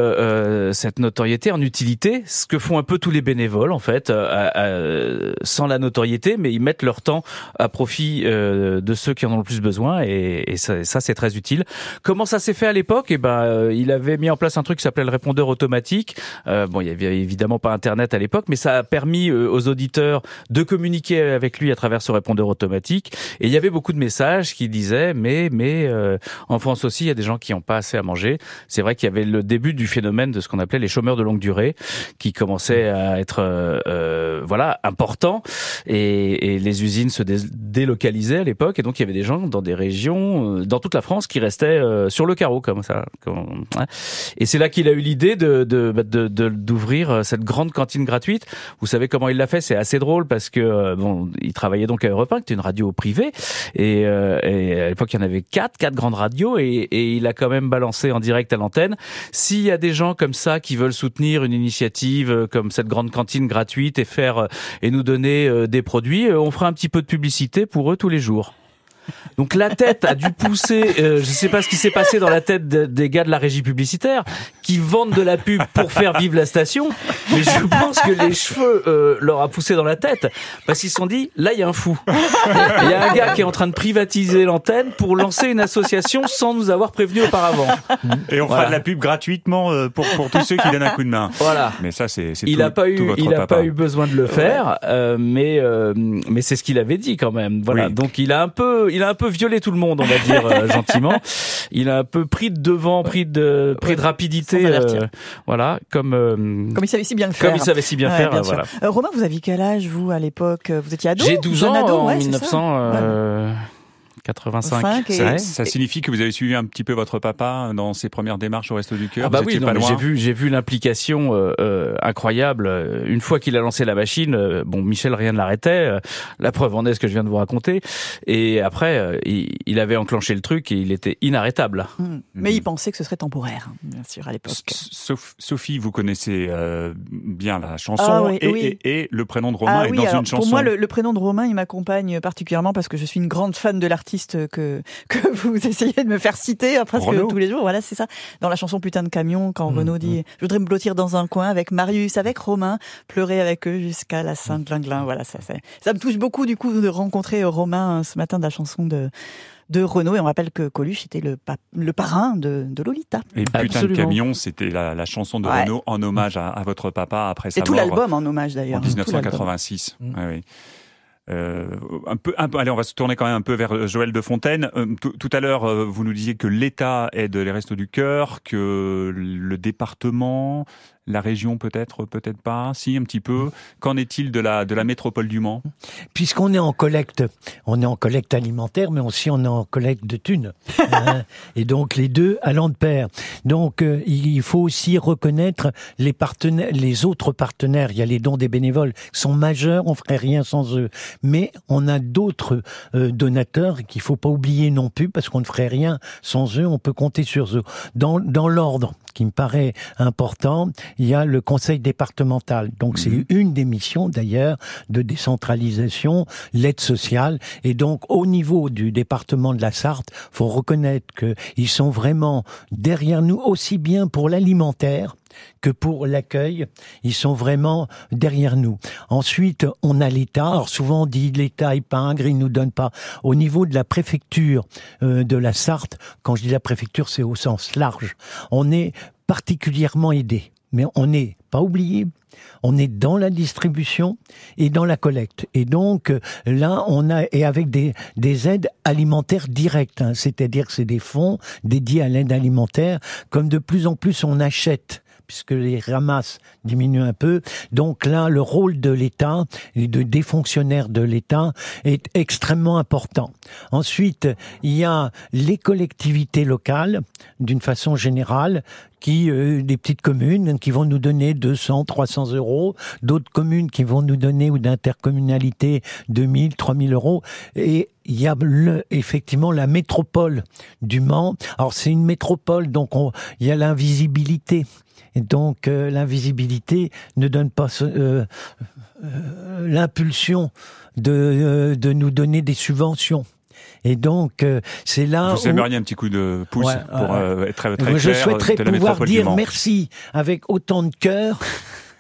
cette notoriété en utilité, ce que font un peu tous les bénévoles en fait, à- à- sans la notoriété, mais ils mettent leur temps à profit euh, de ceux qui en ont le plus besoin et, ça, c'est très utile. Comment ça s'est fait à l'époque? Eh ben, euh, il avait mis en place un truc qui s'appelait le répondeur automatique. Euh, bon, il y avait évidemment pas Internet à l'époque, mais ça a permis aux auditeurs de communiquer avec lui à travers ce répondeur automatique. Et il y avait beaucoup de messages qui disaient mais mais euh, en France aussi il y a des gens qui n'ont pas assez à manger. C'est vrai qu'il y avait le début du phénomène de ce qu'on appelait les chômeurs de longue durée qui commençaient à être euh, voilà important et, et les usines se dé- délocalisaient à l'époque et donc il y avait des gens dans des régions euh, dans toute la France qui restaient euh, sur le carreau comme ça. hein. Et c'est là qu'il a eu l'idée de de- bah, de- de- d'ouvrir euh, cette grande cantine gratuite. Vous savez comment il l'a fait C'est assez drôle parce que bon, il travaillait donc à Europe 1, qui était une radio privée, et, euh, et à l'époque il y en avait quatre, quatre grandes radios, et, il a quand même balancé en direct à l'antenne. S'il y a des gens comme ça qui veulent soutenir une initiative comme cette grande cantine gratuite et faire et nous donner des produits, on fera un petit peu de publicité pour eux tous les jours. Donc la tête a dû pousser, euh, je sais pas ce qui s'est passé dans la tête de- des gars de la régie publicitaire qui vendent de la pub pour faire vivre la station, mais je pense que les cheveux euh, leur a poussé dans la tête parce qu'ils se sont dit là il y a un fou. Il y a un gars qui est en train de privatiser l'antenne pour lancer une association sans nous avoir prévenu auparavant. Et on fera de la pub gratuitement euh, pour, pour tous ceux qui donnent un coup de main. Voilà. Mais ça, c'est Il tout, n'a pas eu, il a pas eu besoin de le faire, euh, mais mais c'est ce qu'il avait dit quand même. Voilà. Oui. Donc il a un peu, il a un peu violé tout le monde, on va dire euh, gentiment. Il a un peu pris de devant, pris de pris de rapidité, euh, voilà, comme euh, Comme il savait si bien le faire. comme il savait si bien Ouais, faire. bien voilà. Euh, Romain, vous aviez quel âge, vous, à l'époque? Vous étiez ado J'ai 12 Jeune ans ado, en? Ouais, c'est ça. 1985. Cinq et- Ouais. Ça signifie que vous avez suivi un petit peu votre papa dans ses premières démarches au Resto du Cœur. Ah bah Vous oui, j'ai vu, j'ai vu l'implication euh, euh, incroyable. Euh, Une fois qu'il a lancé la machine, euh, bon, Michel rien ne l'arrêtait. la preuve en est ce que je viens de vous raconter. Et après, euh, il, il avait enclenché le truc et il était inarrêtable. Hmm. Mais il pensait que ce serait temporaire, hein, bien sûr, à l'époque. Sophie, vous connaissez euh, bien la chanson Ah oui, et, oui. et- et le prénom de Romain Ah est oui, dans alors, une chanson. pour moi, le, le prénom de Romain, il m'accompagne particulièrement parce que je suis une grande fan de l'artiste artiste que que vous essayez de me faire citer hein, presque Renaud. tous les jours. Voilà, c'est ça. Dans la chanson Putain de camion, quand Mmh, Renaud dit Je voudrais me blottir dans un coin avec Marius, avec Romain, pleurer avec eux jusqu'à la Saint-Glinglin. Voilà, ça, ça, ça me touche beaucoup du coup de rencontrer Romain euh, ce matin de la chanson de de Renaud. Et on rappelle que Coluche était le, pa- le parrain de, de Lolita. Et Putain de camion, c'était la, la chanson de Ouais. Renaud en hommage à, à votre papa après sa Et tout mort l'album en hommage en d'ailleurs. L'album. 1986. Ouais, ouais. Euh, un peu, allez, on va se tourner quand même un peu vers Joël de Fontaine. Euh, tout, tout à l'heure, euh, vous nous disiez que l'État aide les Restos du Cœur, que le département, la région peut-être, peut-être pas, si un petit peu. Qu'en est-il de la de la métropole du Mans? Puisqu'on est en collecte, on est en collecte alimentaire, mais aussi on est en collecte de thunes. Hein. Et donc les deux allant de pair. Donc euh, il faut aussi reconnaître les partenaires, les autres partenaires. Il y a les dons des bénévoles qui sont majeurs, on ferait rien sans eux. Mais on a d'autres euh, donateurs qu'il faut pas oublier non plus parce qu'on ne ferait rien sans eux. On peut compter sur eux. Dans dans l'ordre qui me paraît important, il y a le conseil départemental. Donc c'est une des missions d'ailleurs de décentralisation, l'aide sociale. Et donc au niveau du département de la Sarthe, faut reconnaître qu'ils sont vraiment derrière nous aussi bien pour l'alimentaire que pour l'accueil, ils sont vraiment derrière nous. Ensuite, on a l'État. Alors souvent on dit l'État est pingre, il nous donne pas. Au niveau de la préfecture euh, de la Sarthe, quand je dis la préfecture, c'est au sens large. On est particulièrement aidé, mais on n'est pas oublié. On est dans la distribution et dans la collecte. Et donc euh, là, on a et avec des, des aides alimentaires directes, hein, c'est-à-dire que c'est des fonds dédiés à l'aide alimentaire. Comme de plus en plus on achète puisque les ramasses diminuent un peu. Donc là, le rôle de l'État et de, des fonctionnaires de l'État est extrêmement important. Ensuite, il y a les collectivités locales, d'une façon générale, qui euh, des petites communes qui vont nous donner 200, 300 euros, d'autres communes qui vont nous donner ou d'intercommunalité 2000, 3000 euros, et il y a le, effectivement la métropole du Mans. Alors c'est une métropole, donc on, il y a l'invisibilité. Et donc euh, l'invisibilité ne donne pas euh, euh, l'impulsion de, de nous donner des subventions. Et donc euh, c'est là Vous où aimeriez un petit coup de pouce Ouais, pour euh, être très, très je clair souhaiterais de la pouvoir dire merci avec autant de cœur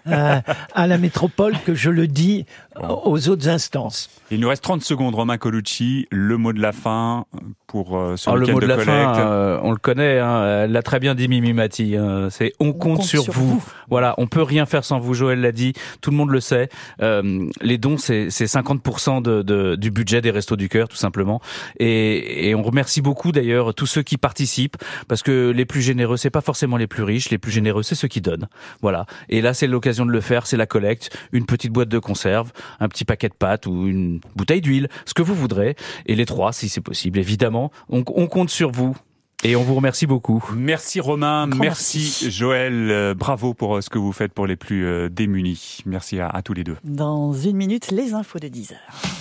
euh, à la métropole que je le dis aux autres instances. Il nous reste 30 secondes, Romain Colucci, le mot de la fin pour euh, ce Alors, le week-end mot de, la collecte. fin, euh, on le connaît, hein, elle l'a très bien dit Mimi Mati. hein, c'est on, compte, compte sur, sur vous. vous. Voilà, on peut rien faire sans vous. Joël l'a dit, tout le monde le sait. Euh, les dons, c'est c'est 50% de, de- du budget des Restos du Cœur, tout simplement. Et, et on remercie beaucoup d'ailleurs tous ceux qui participent, parce que les plus généreux, c'est pas forcément les plus riches. Les plus généreux, c'est ceux qui donnent. Voilà. Et là, c'est l'occasion de le faire. C'est la collecte, une petite boîte de conserve, un petit paquet de pâtes ou une bouteille d'huile, ce que vous voudrez. Et les trois, si c'est possible, évidemment. On, on compte sur vous. Et on vous remercie beaucoup. Merci Romain, merci. Joël, euh, bravo pour euh, ce que vous faites pour les plus euh, démunis. Merci à, à tous les deux. Dans une minute, les infos de 10 heures.